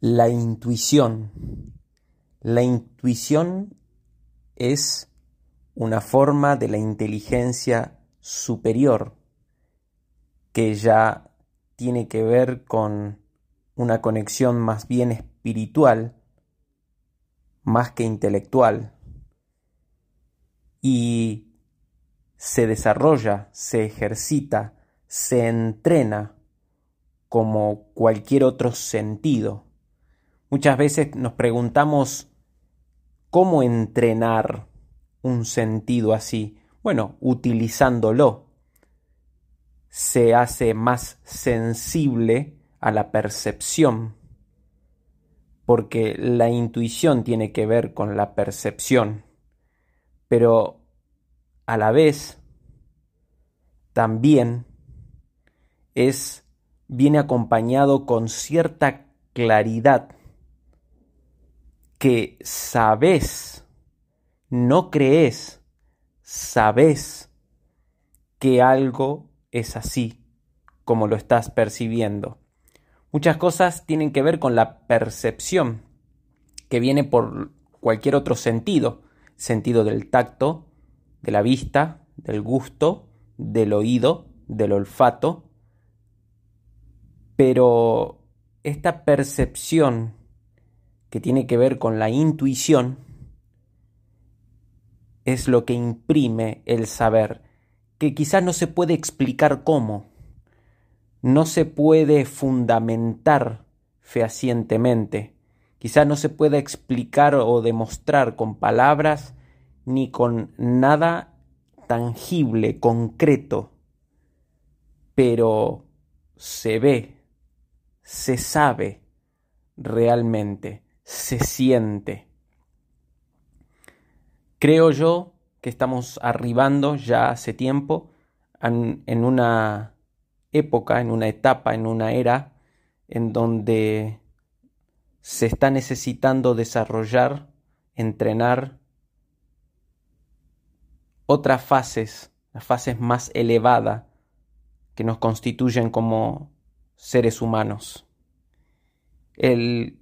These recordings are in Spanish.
La intuición. La intuición es una forma de la inteligencia superior que ya tiene que ver con una conexión más bien espiritual, más que intelectual, y se desarrolla, se ejercita, se entrena como cualquier otro sentido Muchas veces nos preguntamos cómo entrenar un sentido así. Bueno, utilizándolo. Se hace más sensible a la percepción, porque la intuición tiene que ver con la percepción, pero a la vez también es viene acompañado con cierta claridad que sabes, no crees, sabes que algo es así como lo estás percibiendo. Muchas cosas tienen que ver con la percepción, que viene por cualquier otro sentido, sentido del tacto, de la vista, del gusto, del oído, del olfato, pero esta percepción que tiene que ver con la intuición, es lo que imprime el saber, que quizás no se puede explicar cómo, no se puede fundamentar fehacientemente, quizás no se puede explicar o demostrar con palabras ni con nada tangible, concreto, pero se ve, se sabe realmente se siente. Creo yo que estamos arribando ya hace tiempo en, una época, en una etapa, en una era en donde se está necesitando desarrollar, entrenar otras fases, las fases más elevadas que nos constituyen como seres humanos. El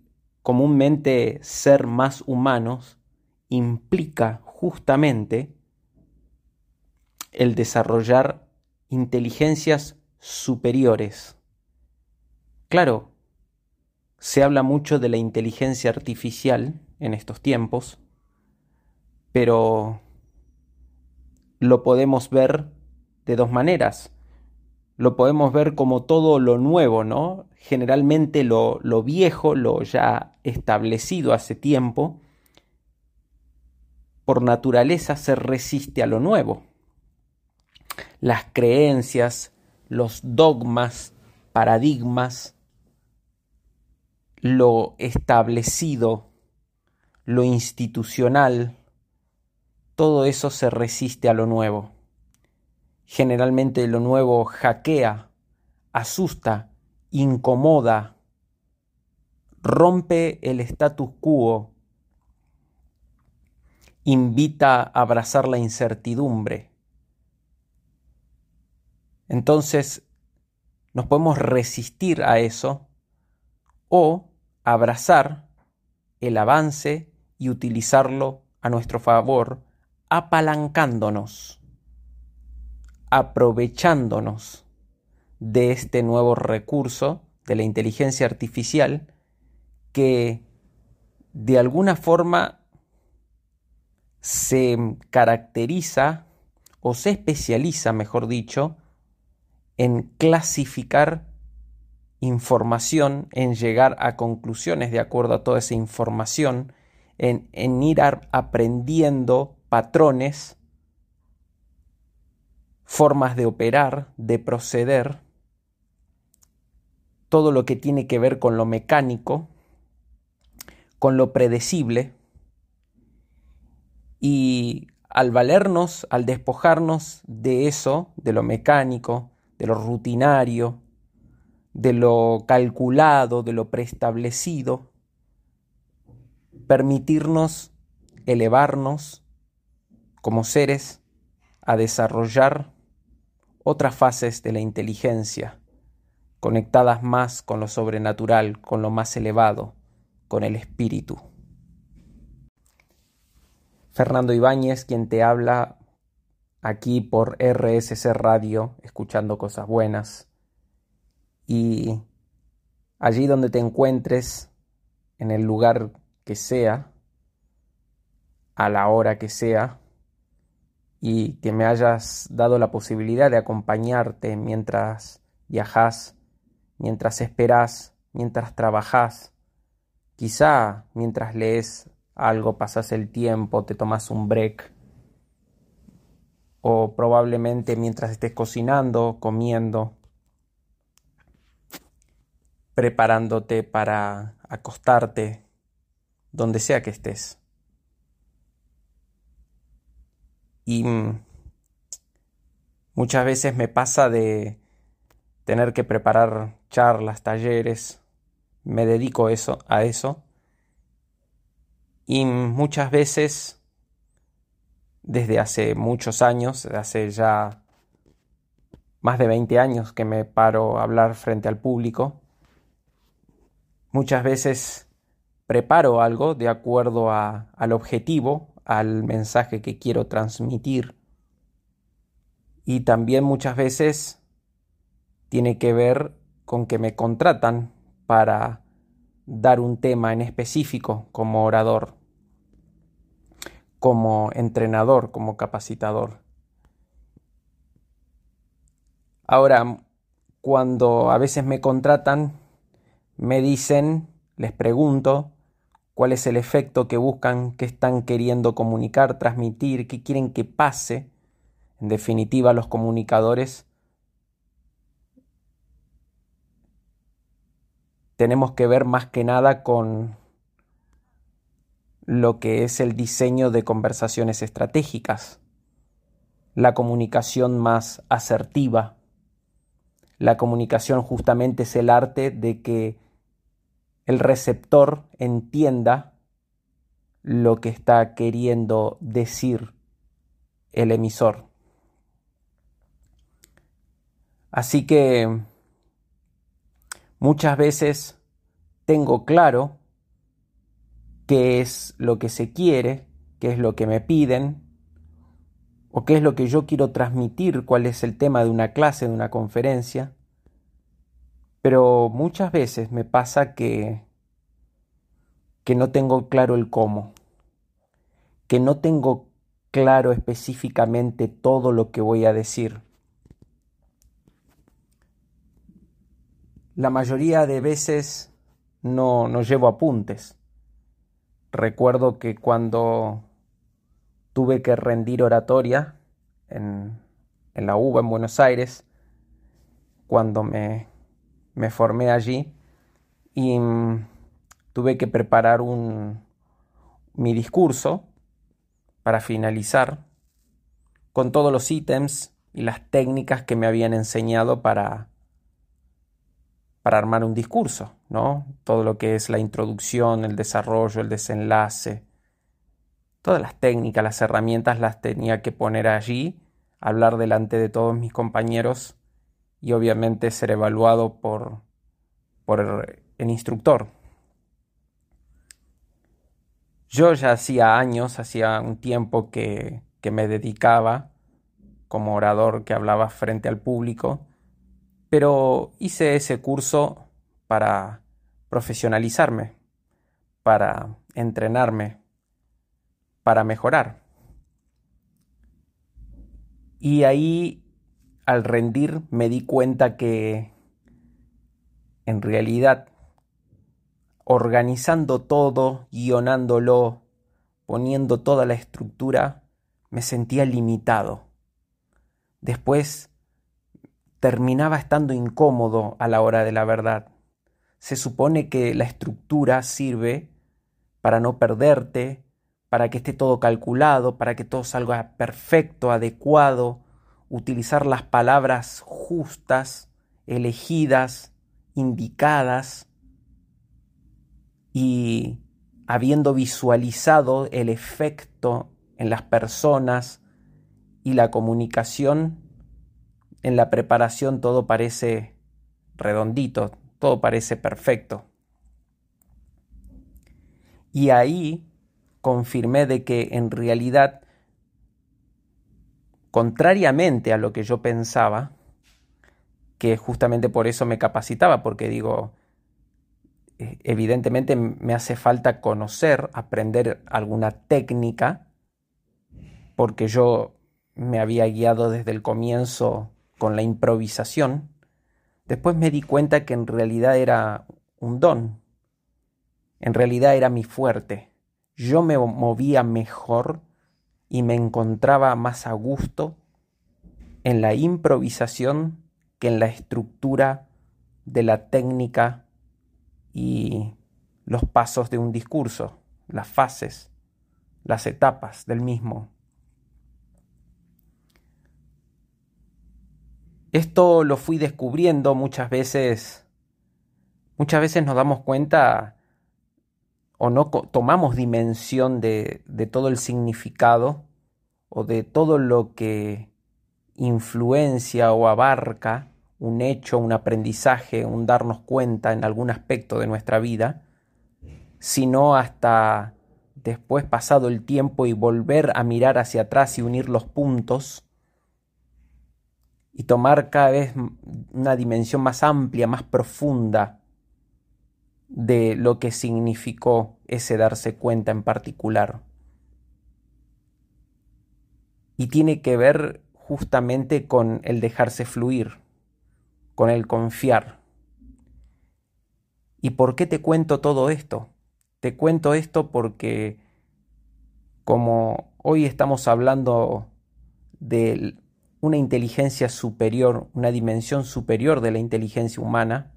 comúnmente ser más humanos implica justamente el desarrollar inteligencias superiores. Claro, se habla mucho de la inteligencia artificial en estos tiempos, pero lo podemos ver de dos maneras lo podemos ver como todo lo nuevo, ¿no? Generalmente lo, lo viejo, lo ya establecido hace tiempo, por naturaleza se resiste a lo nuevo. Las creencias, los dogmas, paradigmas, lo establecido, lo institucional, todo eso se resiste a lo nuevo. Generalmente lo nuevo hackea, asusta, incomoda, rompe el status quo, invita a abrazar la incertidumbre. Entonces, nos podemos resistir a eso o abrazar el avance y utilizarlo a nuestro favor, apalancándonos aprovechándonos de este nuevo recurso de la inteligencia artificial que de alguna forma se caracteriza o se especializa, mejor dicho, en clasificar información, en llegar a conclusiones de acuerdo a toda esa información, en, en ir aprendiendo patrones formas de operar, de proceder, todo lo que tiene que ver con lo mecánico, con lo predecible, y al valernos, al despojarnos de eso, de lo mecánico, de lo rutinario, de lo calculado, de lo preestablecido, permitirnos elevarnos como seres a desarrollar otras fases de la inteligencia, conectadas más con lo sobrenatural, con lo más elevado, con el espíritu. Fernando Ibáñez, quien te habla aquí por RSC Radio, escuchando cosas buenas. Y allí donde te encuentres, en el lugar que sea, a la hora que sea, y que me hayas dado la posibilidad de acompañarte mientras viajas, mientras esperas, mientras trabajas, quizá mientras lees algo, pasas el tiempo, te tomas un break, o probablemente mientras estés cocinando, comiendo, preparándote para acostarte, donde sea que estés. Y muchas veces me pasa de tener que preparar charlas, talleres, me dedico eso, a eso. Y muchas veces, desde hace muchos años, hace ya más de 20 años que me paro a hablar frente al público, muchas veces preparo algo de acuerdo al objetivo, al mensaje que quiero transmitir. Y también muchas veces tiene que ver con que me contratan para dar un tema en específico como orador, como entrenador, como capacitador. Ahora, cuando a veces me contratan, me dicen, les pregunto, cuál es el efecto que buscan, qué están queriendo comunicar, transmitir, qué quieren que pase. En definitiva, los comunicadores tenemos que ver más que nada con lo que es el diseño de conversaciones estratégicas, la comunicación más asertiva. La comunicación justamente es el arte de que el receptor entienda lo que está queriendo decir el emisor. Así que muchas veces tengo claro qué es lo que se quiere, qué es lo que me piden, o qué es lo que yo quiero transmitir, cuál es el tema de una clase, de una conferencia. Pero muchas veces me pasa que, que no tengo claro el cómo, que no tengo claro específicamente todo lo que voy a decir. La mayoría de veces no, no llevo apuntes. Recuerdo que cuando tuve que rendir oratoria en, en la UBA en Buenos Aires, cuando me me formé allí y mm, tuve que preparar un, mi discurso para finalizar con todos los ítems y las técnicas que me habían enseñado para, para armar un discurso, ¿no? Todo lo que es la introducción, el desarrollo, el desenlace, todas las técnicas, las herramientas las tenía que poner allí, hablar delante de todos mis compañeros y obviamente ser evaluado por, por el instructor. Yo ya hacía años, hacía un tiempo que, que me dedicaba como orador que hablaba frente al público, pero hice ese curso para profesionalizarme, para entrenarme, para mejorar. Y ahí al rendir me di cuenta que en realidad organizando todo, guionándolo, poniendo toda la estructura, me sentía limitado. Después terminaba estando incómodo a la hora de la verdad. Se supone que la estructura sirve para no perderte, para que esté todo calculado, para que todo salga perfecto, adecuado, utilizar las palabras justas, elegidas, indicadas y habiendo visualizado el efecto en las personas y la comunicación, en la preparación todo parece redondito, todo parece perfecto. Y ahí confirmé de que en realidad, contrariamente a lo que yo pensaba, que justamente por eso me capacitaba, porque digo, eh, evidentemente me hace falta conocer, aprender alguna técnica, porque yo me había guiado desde el comienzo con la improvisación, después me di cuenta que en realidad era un don, en realidad era mi fuerte. Yo me movía mejor y me encontraba más a gusto en la improvisación que en la estructura de la técnica y los pasos de un discurso, las fases, las etapas del mismo. Esto lo fui descubriendo muchas veces, muchas veces nos damos cuenta o no tomamos dimensión de, todo el significado o de todo lo que influencia o abarca un hecho, un aprendizaje, un darnos cuenta en algún aspecto de nuestra vida, sino hasta después pasado el tiempo y volver a mirar hacia atrás y unir los puntos y tomar cada vez una dimensión más amplia, más profunda de lo que significó ese darse cuenta en particular. Y tiene que ver justamente con el dejarse fluir, con el confiar. ¿Y por qué te cuento todo esto? Te cuento esto porque como hoy estamos hablando del una inteligencia superior, una dimensión superior de la inteligencia humana,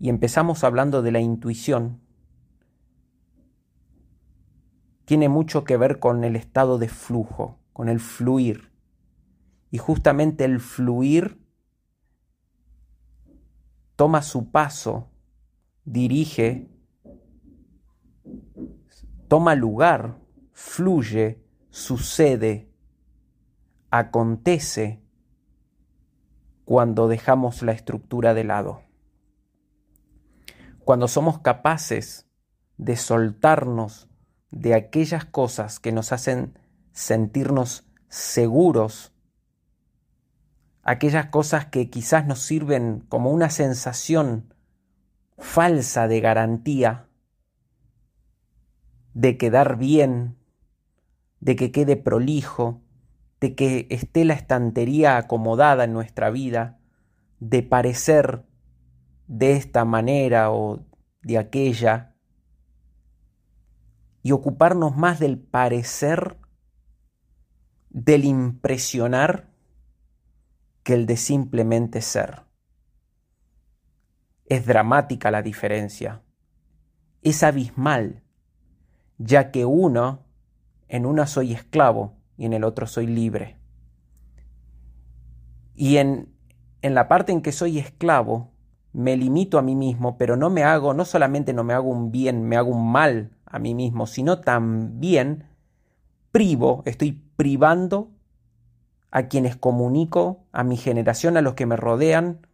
y empezamos hablando de la intuición, tiene mucho que ver con el estado de flujo, con el fluir. Y justamente el fluir toma su paso, dirige, toma lugar, fluye, sucede, acontece cuando dejamos la estructura de lado. Cuando somos capaces de soltarnos de aquellas cosas que nos hacen sentirnos seguros, aquellas cosas que quizás nos sirven como una sensación falsa de garantía, de quedar bien, de que quede prolijo, de que esté la estantería acomodada en nuestra vida, de parecer de esta manera o de aquella, y ocuparnos más del parecer, del impresionar, que el de simplemente ser. Es dramática la diferencia, es abismal, ya que uno, en una soy esclavo, y en el otro soy libre. Y en, en la parte en que soy esclavo, me limito a mí mismo, pero no me hago, no solamente no me hago un bien, me hago un mal a mí mismo, sino también privo, estoy privando a quienes comunico, a mi generación, a los que me rodean,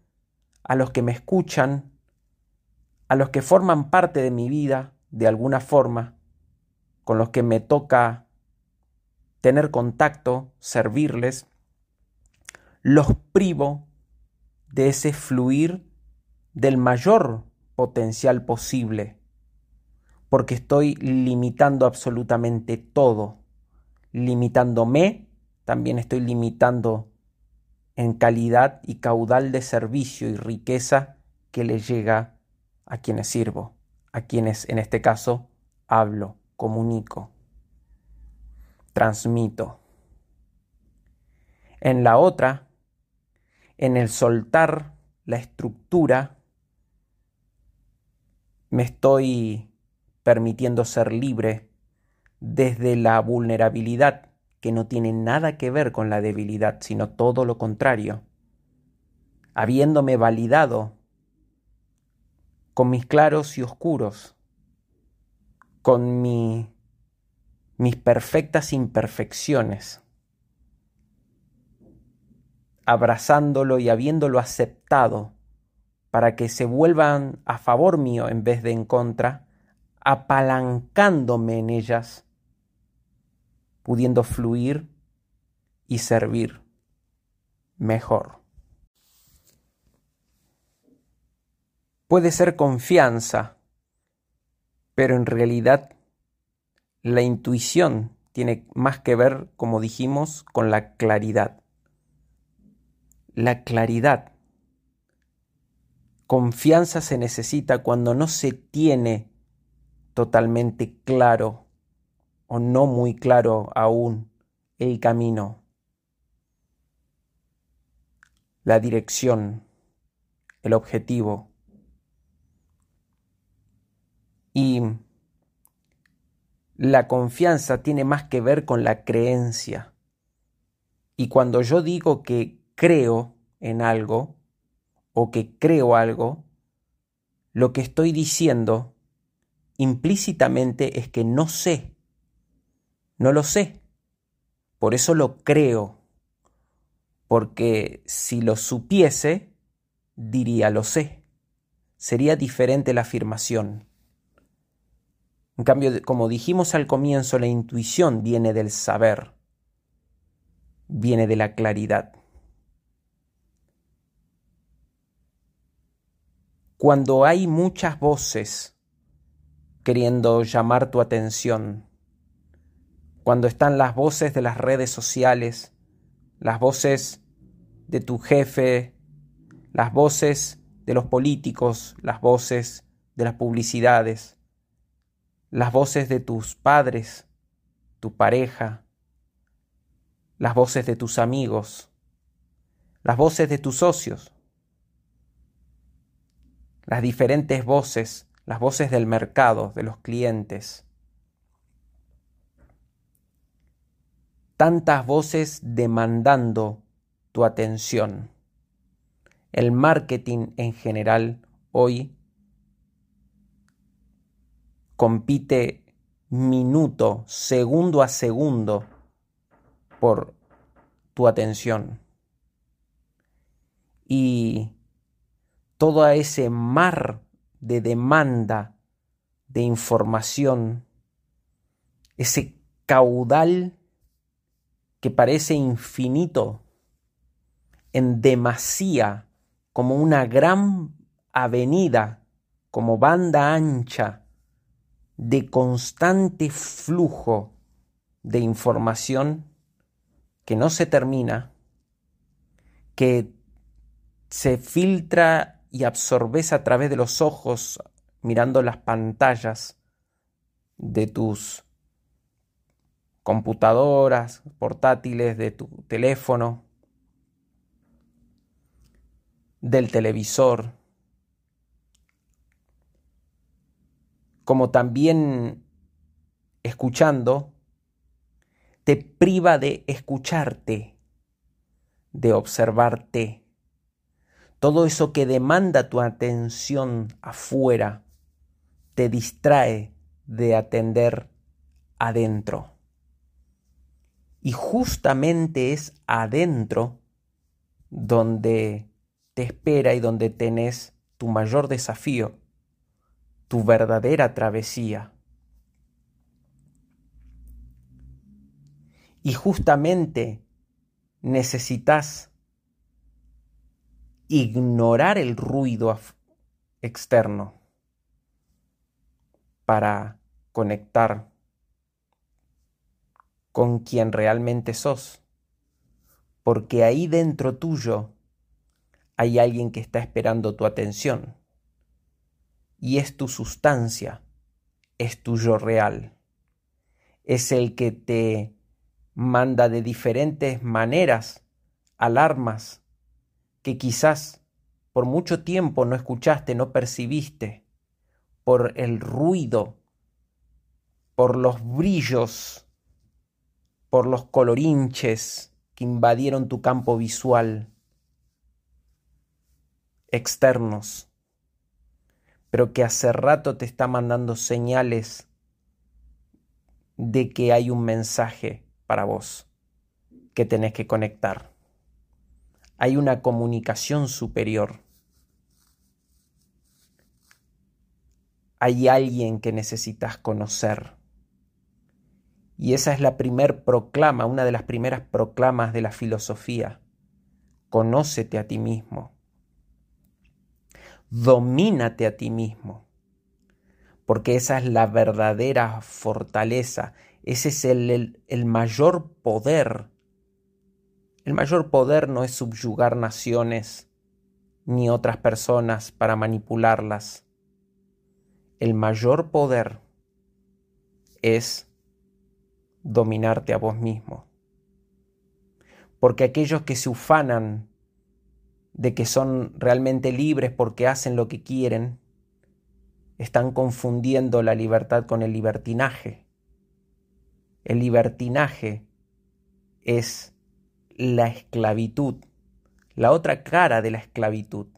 a los que me escuchan, a los que forman parte de mi vida de alguna forma, con los que me toca tener contacto, servirles, los privo de ese fluir del mayor potencial posible, porque estoy limitando absolutamente todo. Limitándome, también estoy limitando en calidad y caudal de servicio y riqueza que le llega a quienes sirvo, a quienes en este caso hablo, comunico transmito. En la otra, en el soltar la estructura, me estoy permitiendo ser libre desde la vulnerabilidad, que no tiene nada que ver con la debilidad, sino todo lo contrario. Habiéndome validado con mis claros y oscuros, con mi mis perfectas imperfecciones, abrazándolo y habiéndolo aceptado para que se vuelvan a favor mío en vez de en contra, apalancándome en ellas, pudiendo fluir y servir mejor. Puede ser confianza, pero en realidad la intuición tiene más que ver, como dijimos, con la claridad. La claridad. Confianza se necesita cuando no se tiene totalmente claro o no muy claro aún el camino, la dirección, el objetivo. Y la confianza tiene más que ver con la creencia. Y cuando yo digo que creo en algo o que creo algo, lo que estoy diciendo implícitamente es que no sé. No lo sé. Por eso lo creo. Porque si lo supiese, diría lo sé. Sería diferente la afirmación. En cambio, como dijimos al comienzo, la intuición viene del saber, viene de la claridad. Cuando hay muchas voces queriendo llamar tu atención, cuando están las voces de las redes sociales, las voces de tu jefe, las voces de los políticos, las voces de las publicidades, las voces de tus padres, tu pareja, las voces de tus amigos, las voces de tus socios, las diferentes voces, las voces del mercado, de los clientes. Tantas voces demandando tu atención. El marketing en general hoy compite minuto, segundo a segundo por tu atención. Y todo ese mar de demanda de información, ese caudal que parece infinito, en demasía, como una gran avenida, como banda ancha, de constante flujo de información que no se termina, que se filtra y absorbes a través de los ojos mirando las pantallas de tus computadoras, portátiles, de tu teléfono, del televisor, como también escuchando, te priva de escucharte, de observarte. Todo eso que demanda tu atención afuera te distrae de atender adentro. Y justamente es adentro donde te espera y donde tenés tu mayor desafío tu verdadera travesía. Y justamente necesitas ignorar el ruido externo para conectar con quien realmente sos. Porque ahí dentro tuyo hay alguien que está esperando tu atención y es tu sustancia, es tu yo real. Es el que te manda de diferentes maneras alarmas que quizás por mucho tiempo no escuchaste, no percibiste, por el ruido, por los brillos, por los colorinches que invadieron tu campo visual externos pero que hace rato te está mandando señales de que hay un mensaje para vos que tenés que conectar. Hay una comunicación superior. hay alguien que necesitas conocer. Y esa es la primer proclama, una de las primeras proclamas de la filosofía. Conócete a ti mismo. Domínate a ti mismo. Porque esa es la verdadera fortaleza. Ese es el, el mayor poder. El mayor poder no es subyugar naciones ni otras personas para manipularlas. El mayor poder es dominarte a vos mismo. Porque aquellos que se ufanan de que son realmente libres porque hacen lo que quieren, están confundiendo la libertad con el libertinaje. El libertinaje es la esclavitud, la otra cara de la esclavitud.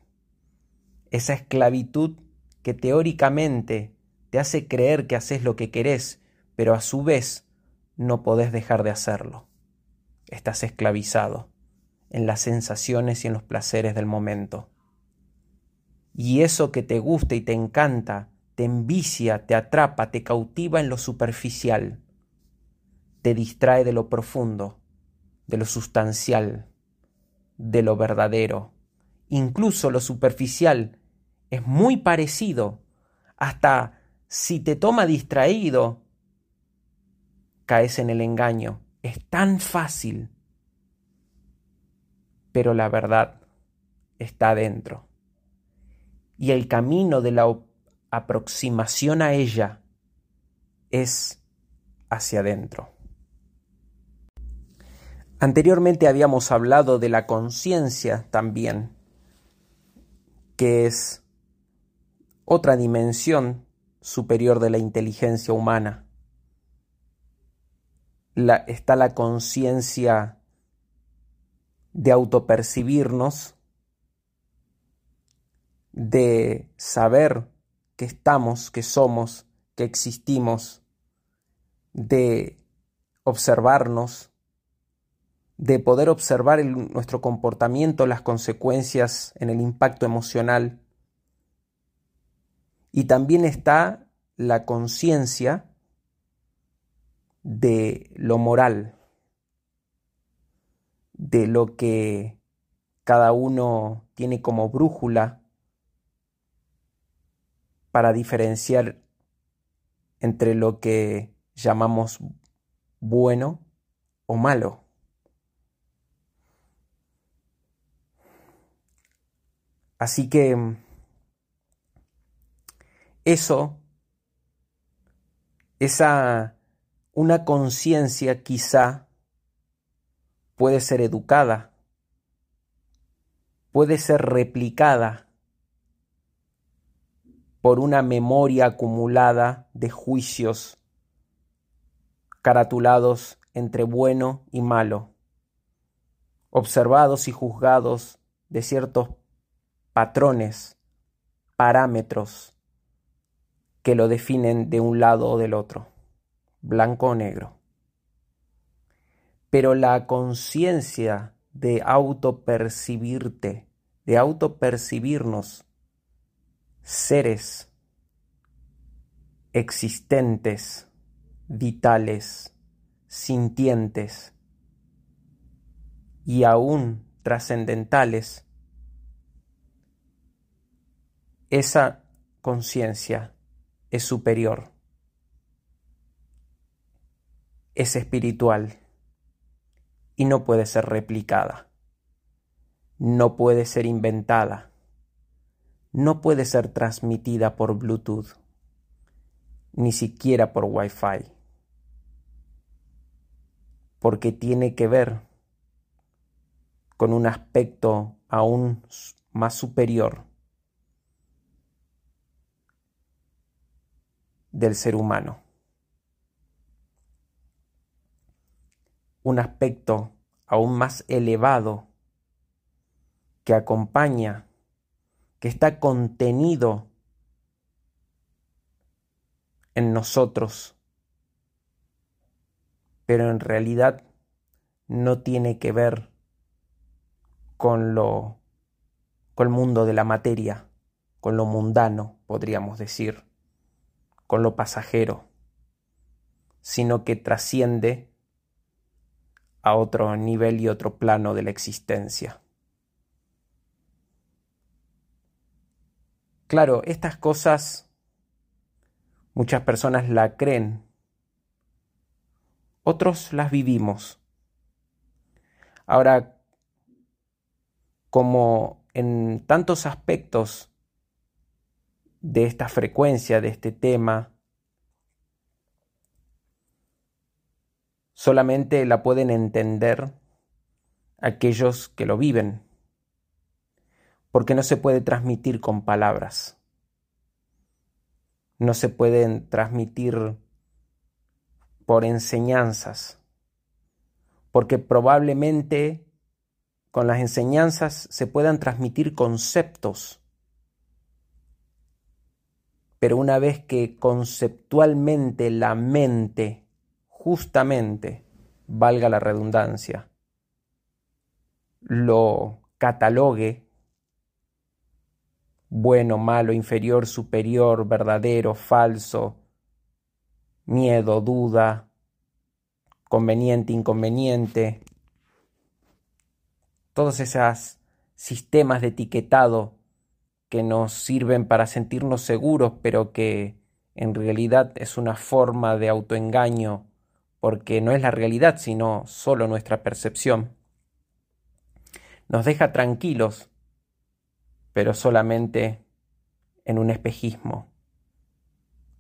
Esa esclavitud que teóricamente te hace creer que haces lo que querés, pero a su vez no podés dejar de hacerlo. Estás esclavizado en las sensaciones y en los placeres del momento. Y eso que te gusta y te encanta, te envicia, te atrapa, te cautiva en lo superficial, te distrae de lo profundo, de lo sustancial, de lo verdadero. Incluso lo superficial es muy parecido, hasta si te toma distraído, caes en el engaño. Es tan fácil. Pero la verdad está dentro. Y el camino de la aproximación a ella es hacia adentro. Anteriormente habíamos hablado de la conciencia también, que es otra dimensión superior de la inteligencia humana. Está la conciencia de autopercibirnos, de saber que estamos, que somos, que existimos, de observarnos, de poder observar nuestro comportamiento, las consecuencias en el impacto emocional. Y también está la conciencia de lo moral, de lo que cada uno tiene como brújula para diferenciar entre lo que llamamos bueno o malo. Así que eso, esa una conciencia quizá puede ser educada, puede ser replicada por una memoria acumulada de juicios caratulados entre bueno y malo, observados y juzgados de ciertos patrones, parámetros que lo definen de un lado o del otro blanco o negro. Pero la conciencia de autopercibirte, de autopercibirnos seres existentes, vitales, sintientes y aún trascendentales, esa conciencia es superior es espiritual y no puede ser replicada, no puede ser inventada, no puede ser transmitida por Bluetooth, ni siquiera por Wi-Fi, porque tiene que ver con un aspecto aún más superior del ser humano. un aspecto aún más elevado que acompaña, que está contenido en nosotros, pero en realidad no tiene que ver con lo con el mundo de la materia, con lo mundano, podríamos decir, con lo pasajero, sino que trasciende a otro nivel y otro plano de la existencia. Claro, estas cosas muchas personas la creen, otros las vivimos. Ahora, como en tantos aspectos de esta frecuencia, de este tema, solamente la pueden entender aquellos que lo viven, porque no se puede transmitir con palabras, no se pueden transmitir por enseñanzas, porque probablemente con las enseñanzas se puedan transmitir conceptos, pero una vez que conceptualmente la mente, justamente, valga la redundancia, lo catalogue, bueno, malo, inferior, superior, verdadero, falso, miedo, duda, conveniente, inconveniente, todos esos sistemas de etiquetado que nos sirven para sentirnos seguros, pero que en realidad es una forma de autoengaño, porque no es la realidad, sino solo nuestra percepción. Nos deja tranquilos, pero solamente en un espejismo,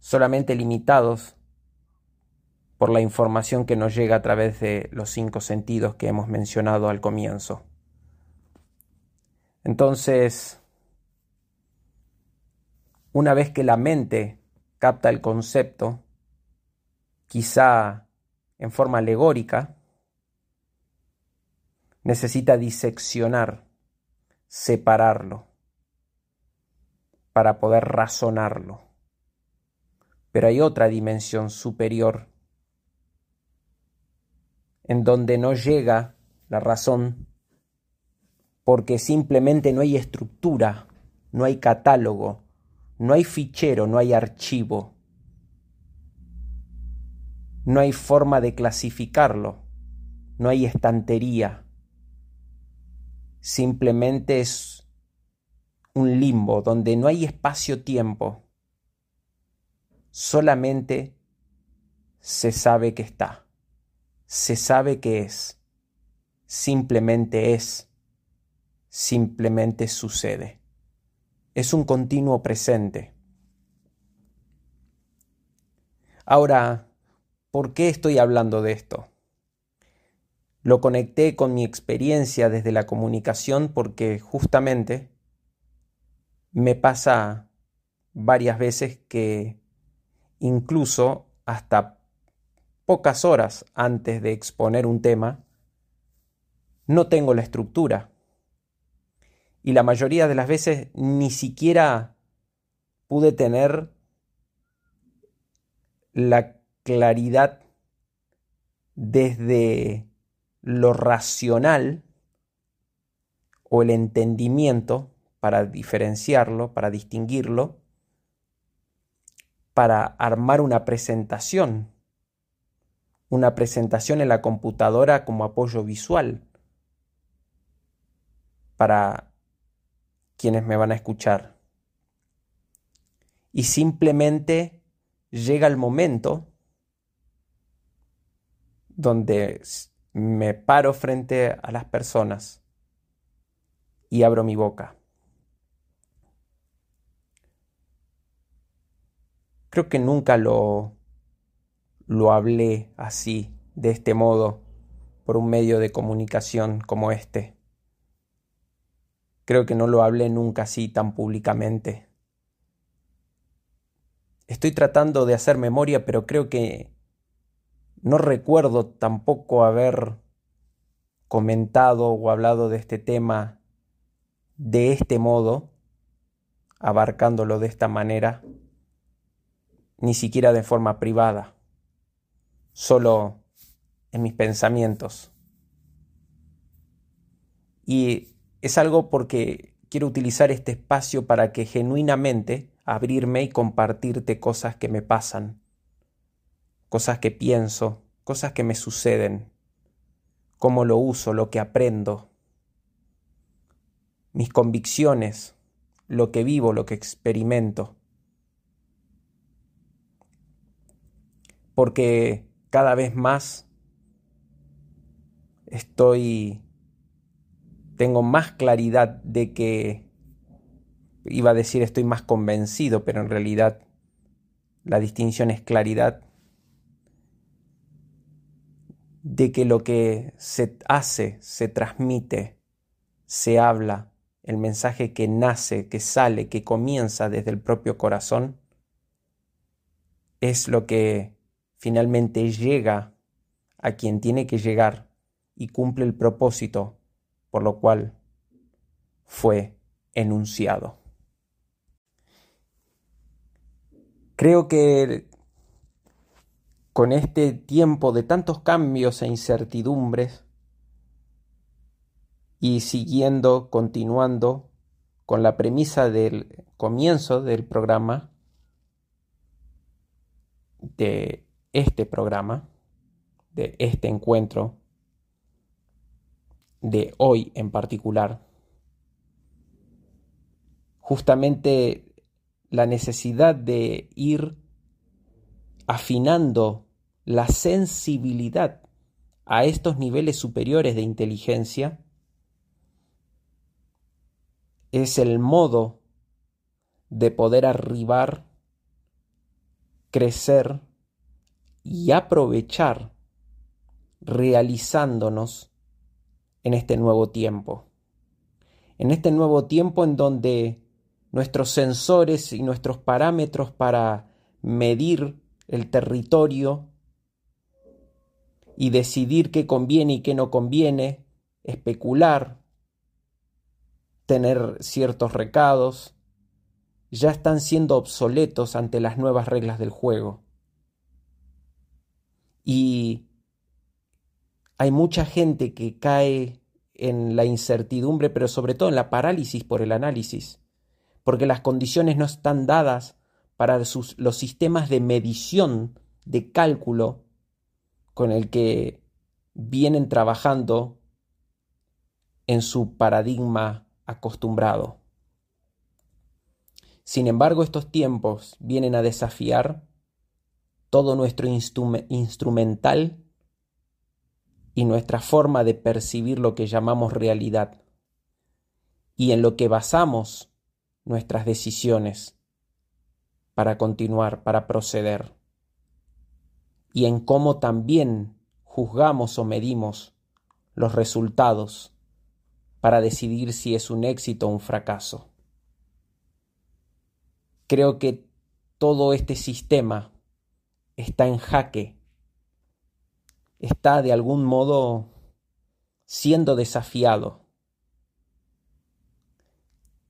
solamente limitados por la información que nos llega a través de los cinco sentidos que hemos mencionado al comienzo. Entonces, una vez que la mente capta el concepto, quizá en forma alegórica, necesita diseccionar, separarlo, para poder razonarlo. Pero hay otra dimensión superior, en donde no llega la razón porque simplemente no hay estructura, no hay catálogo, no hay fichero, no hay archivo. No hay forma de clasificarlo, no hay estantería. Simplemente es un limbo donde no hay espacio-tiempo. Solamente se sabe que está, se sabe que es, simplemente es, simplemente sucede es un continuo presente. Ahora, ¿por qué estoy hablando de esto? Lo conecté con mi experiencia desde la comunicación porque justamente me pasa varias veces que incluso hasta pocas horas antes de exponer un tema, no tengo la estructura y la mayoría de las veces ni siquiera pude tener la claridad desde lo racional o el entendimiento para diferenciarlo, para distinguirlo, para armar una presentación, una presentación en la computadora como apoyo visual, para quienes me van a escuchar. Y simplemente llega el momento donde me paro frente a las personas y abro mi boca. Creo que nunca lo, lo hablé así, de este modo, por un medio de comunicación como este. Creo que no lo hablé nunca así tan públicamente. Estoy tratando de hacer memoria, pero creo que no recuerdo tampoco haber comentado o hablado de este tema de este modo, abarcándolo de esta manera, ni siquiera de forma privada, solo en mis pensamientos. Y es algo porque quiero utilizar este espacio para que genuinamente, abrirme y compartirte cosas que me pasan, cosas que pienso, cosas que me suceden, cómo lo uso, lo que aprendo, mis convicciones, lo que vivo, lo que experimento. Porque cada vez más estoy, tengo más claridad de que, iba a decir estoy más convencido, pero en realidad la distinción es claridad, de que lo que se hace, se transmite, se habla, el mensaje que nace, que sale, que comienza desde el propio corazón, es lo que finalmente llega a quien tiene que llegar y cumple el propósito por lo cual fue enunciado. Creo que con este tiempo de tantos cambios e incertidumbres, y siguiendo, continuando con la premisa del comienzo del programa, de este programa, de este encuentro, de hoy en particular, justamente la necesidad de ir afinando la sensibilidad a estos niveles superiores de inteligencia es el modo de poder arribar, crecer y aprovechar realizándonos en este nuevo tiempo. En este nuevo tiempo en donde nuestros sensores y nuestros parámetros para medir el territorio y decidir qué conviene y qué no conviene, especular, tener ciertos recados, ya están siendo obsoletos ante las nuevas reglas del juego. Y hay mucha gente que cae en la incertidumbre, pero sobre todo en la parálisis por el análisis, porque las condiciones no están dadas para los sistemas de medición, de cálculo, con el que vienen trabajando en su paradigma acostumbrado. Sin embargo, estos tiempos vienen a desafiar todo nuestro instrumental y nuestra forma de percibir lo que llamamos realidad y en lo que basamos nuestras decisiones para continuar, para proceder, y en cómo también juzgamos o medimos los resultados para decidir si es un éxito o un fracaso. Creo que todo este sistema está en jaque, está de algún modo siendo desafiado.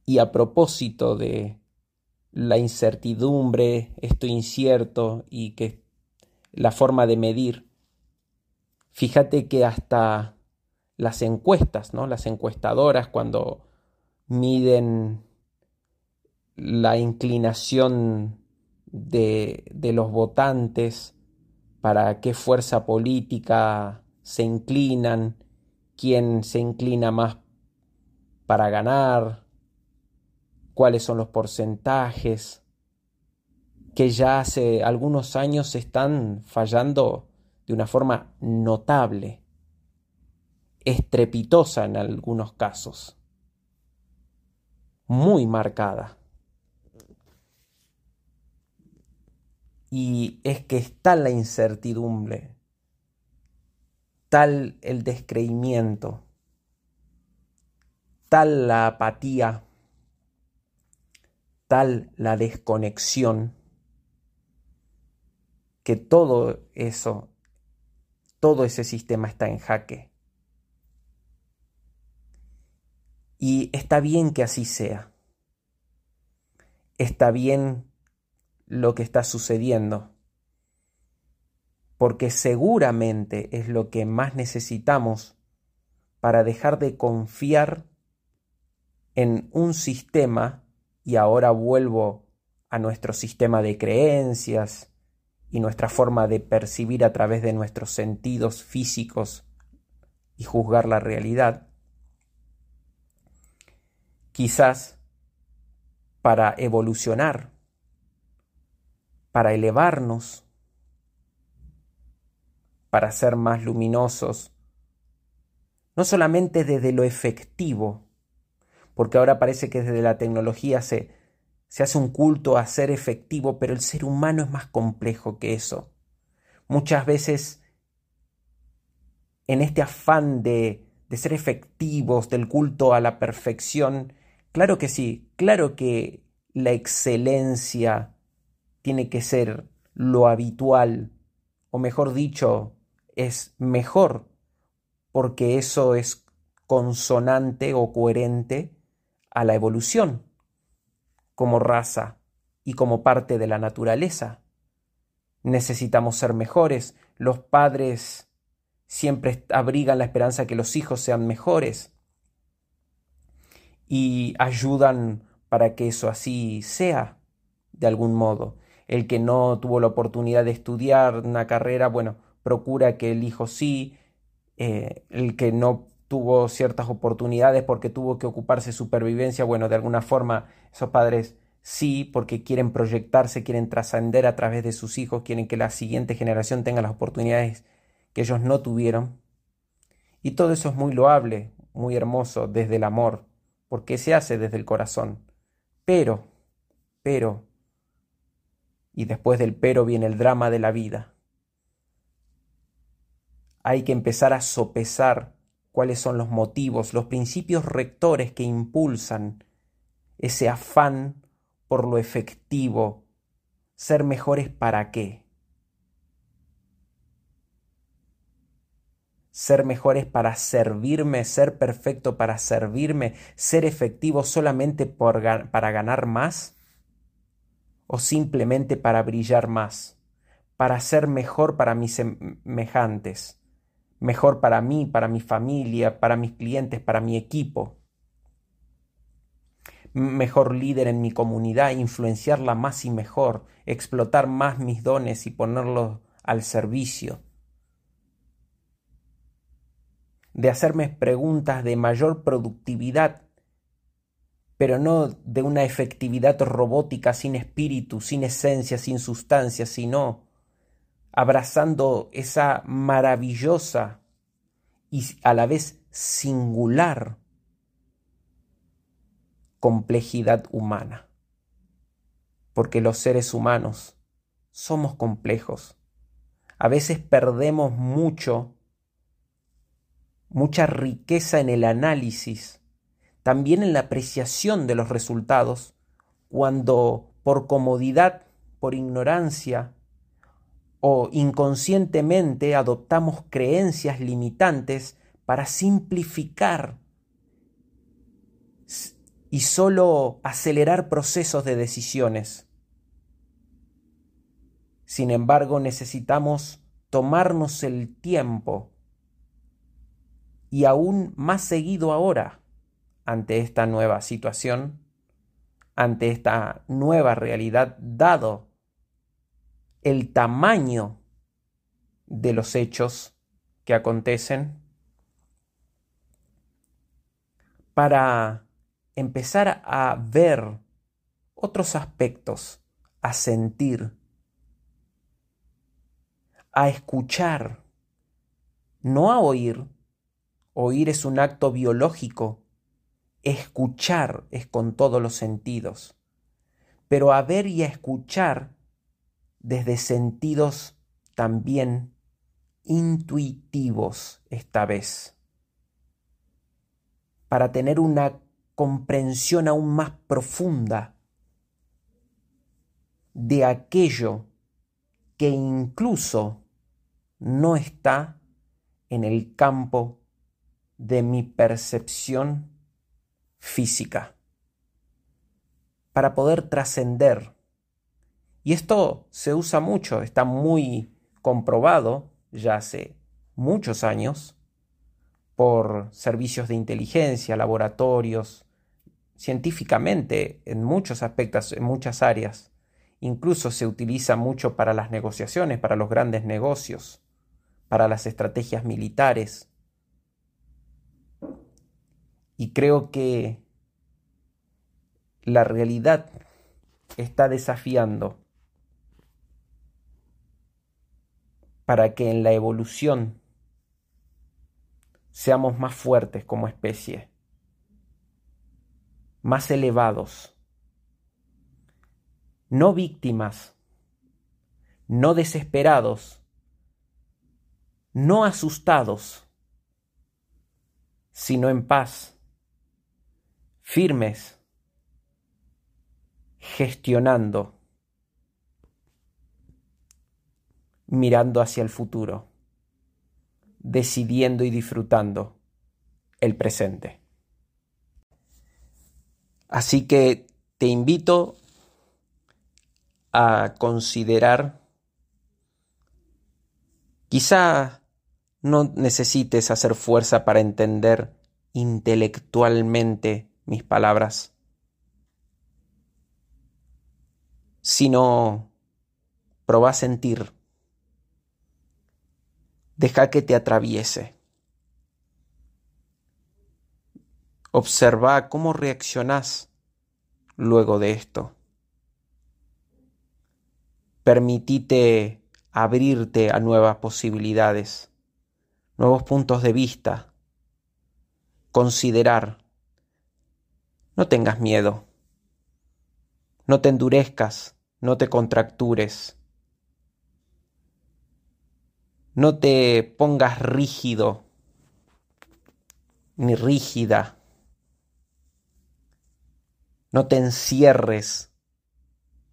Y a propósito de la incertidumbre, esto incierto y que la forma de medir, fíjate que hasta las encuestas, ¿no? Las encuestadoras cuando miden la inclinación de, de los votantes, para qué fuerza política se inclinan, quién se inclina más para ganar, cuáles son los porcentajes, que ya hace algunos años están fallando de una forma notable estrepitosa en algunos casos, muy marcada. Y es que está la incertidumbre, tal el descreimiento, tal la apatía, tal la desconexión, que todo eso, todo ese sistema está en jaque. Y está bien que así sea. Está bien lo que está sucediendo. Porque seguramente es lo que más necesitamos para dejar de confiar en un sistema, y ahora vuelvo a nuestro sistema de creencias y nuestra forma de percibir a través de nuestros sentidos físicos y juzgar la realidad, quizás para evolucionar, para elevarnos, para ser más luminosos, no solamente desde lo efectivo, porque ahora parece que desde la tecnología se, se hace un culto a ser efectivo, pero el ser humano es más complejo que eso. Muchas veces, en este afán de, de ser efectivos, del culto a la perfección, claro que sí, claro que la excelencia tiene que ser lo habitual, o mejor dicho, es mejor, porque eso es consonante o coherente a la evolución como raza y como parte de la naturaleza. Necesitamos ser mejores. Los padres siempre abrigan la esperanza que los hijos sean mejores y ayudan para que eso así sea, de algún modo. El que no tuvo la oportunidad de estudiar una carrera, bueno, procura que el hijo sí. Eh, el que no tuvo ciertas oportunidades porque tuvo que ocuparse de supervivencia, bueno, de alguna forma esos padres sí, porque quieren proyectarse, quieren trascender a través de sus hijos, quieren que la siguiente generación tenga las oportunidades que ellos no tuvieron. Y todo eso es muy loable, muy hermoso desde el amor, porque se hace desde el corazón. Pero, pero, y después del pero viene el drama de la vida. Hay que empezar a sopesar cuáles son los motivos, los principios rectores que impulsan ese afán por lo efectivo. Ser mejores para qué? Ser mejores para servirme, ser perfecto para servirme, ser efectivo solamente para ganar más o simplemente para brillar más, para ser mejor para mis semejantes, mejor para mí, para mi familia, para mis clientes, para mi equipo mejor líder en mi comunidad, influenciarla más y mejor, explotar más mis dones y ponerlos al servicio. De hacerme preguntas de mayor productividad, pero no de una efectividad robótica sin espíritu, sin esencia, sin sustancia, sino abrazando esa maravillosa y a la vez singular complejidad humana. Porque los seres humanos somos complejos. A veces perdemos mucho, mucha riqueza en el análisis, también en la apreciación de los resultados, cuando por comodidad, por ignorancia o inconscientemente adoptamos creencias limitantes para simplificar y solo acelerar procesos de decisiones. Sin embargo, necesitamos tomarnos el tiempo y aún más seguido ahora ante esta nueva situación, ante esta nueva realidad, dado el tamaño de los hechos que acontecen, para empezar a ver otros aspectos, a sentir, a escuchar, no a oír. Oír es un acto biológico, escuchar es con todos los sentidos, pero a ver y a escuchar desde sentidos también intuitivos esta vez, para tener una comprensión aún más profunda de aquello que incluso no está en el campo de mi percepción física, para poder trascender. Y esto se usa mucho, está muy comprobado ya hace muchos años por servicios de inteligencia, laboratorios, científicamente en muchos aspectos, en muchas áreas, incluso se utiliza mucho para las negociaciones, para los grandes negocios, para las estrategias militares. Y creo que la realidad está desafiando para que en la evolución seamos más fuertes como especie, más elevados, no víctimas, no desesperados, no asustados, sino en paz, firmes, gestionando, mirando hacia el futuro, decidiendo y disfrutando el presente. Así que te invito a considerar, quizá no necesites hacer fuerza para entender intelectualmente mis palabras, sino proba a sentir. Deja que te atraviese. Observa cómo reaccionas luego de esto. Permitite abrirte a nuevas posibilidades, nuevos puntos de vista, considerar. No tengas miedo, no te endurezcas, no te contractures, no te pongas rígido ni rígida, no te encierres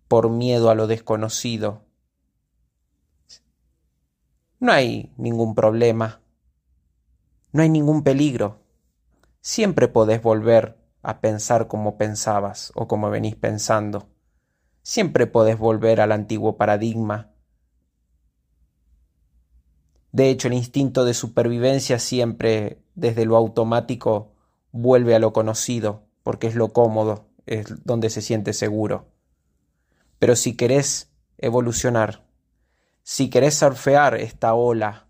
por miedo a lo desconocido. No hay ningún problema, no hay ningún peligro. Siempre podés volver a pensar como pensabas o como venís pensando. Siempre podés volver al antiguo paradigma. De hecho, el instinto de supervivencia siempre, desde lo automático, vuelve a lo conocido, porque es lo cómodo, es donde se siente seguro. Pero si querés evolucionar, si querés surfear esta ola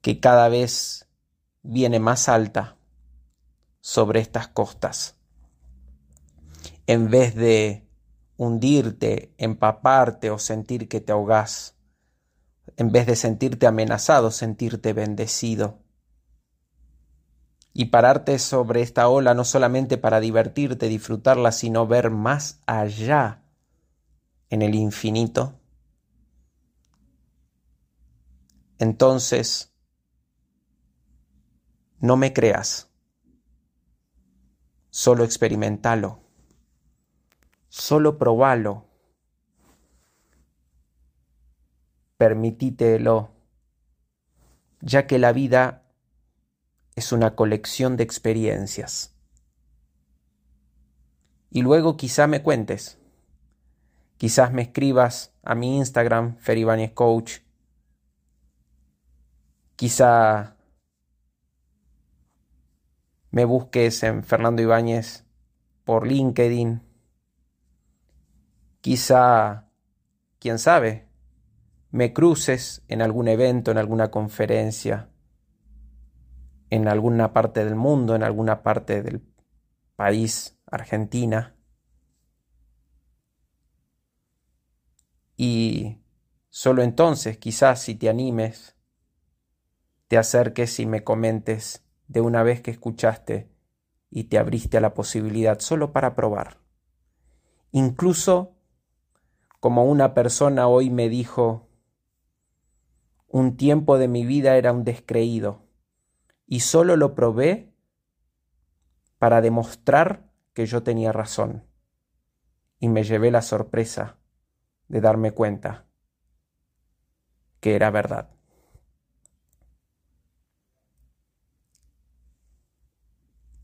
que cada vez viene más alta sobre estas costas, en vez de hundirte, empaparte o sentir que te ahogás, en vez de sentirte amenazado, sentirte bendecido. Y pararte sobre esta ola no solamente para divertirte, disfrutarla, sino ver más allá en el infinito, entonces no me creas, solo experimentalo, solo probalo, permitítelo, ya que la vida es una colección de experiencias. Y luego quizá me cuentes Quizás me escribas a mi Instagram, Feribáñez Coach. Quizá me busques en Fernando Ibáñez por LinkedIn. Quizá, quién sabe, me cruces en algún evento, en alguna conferencia, en alguna parte del mundo, en alguna parte del país, Argentina. Y solo entonces, quizás si te animes, te acerques y me comentes de una vez que escuchaste y te abriste a la posibilidad solo para probar. Incluso como una persona hoy me dijo, un tiempo de mi vida era un descreído y solo lo probé para demostrar que yo tenía razón. Y me llevé la sorpresa de darme cuenta que era verdad.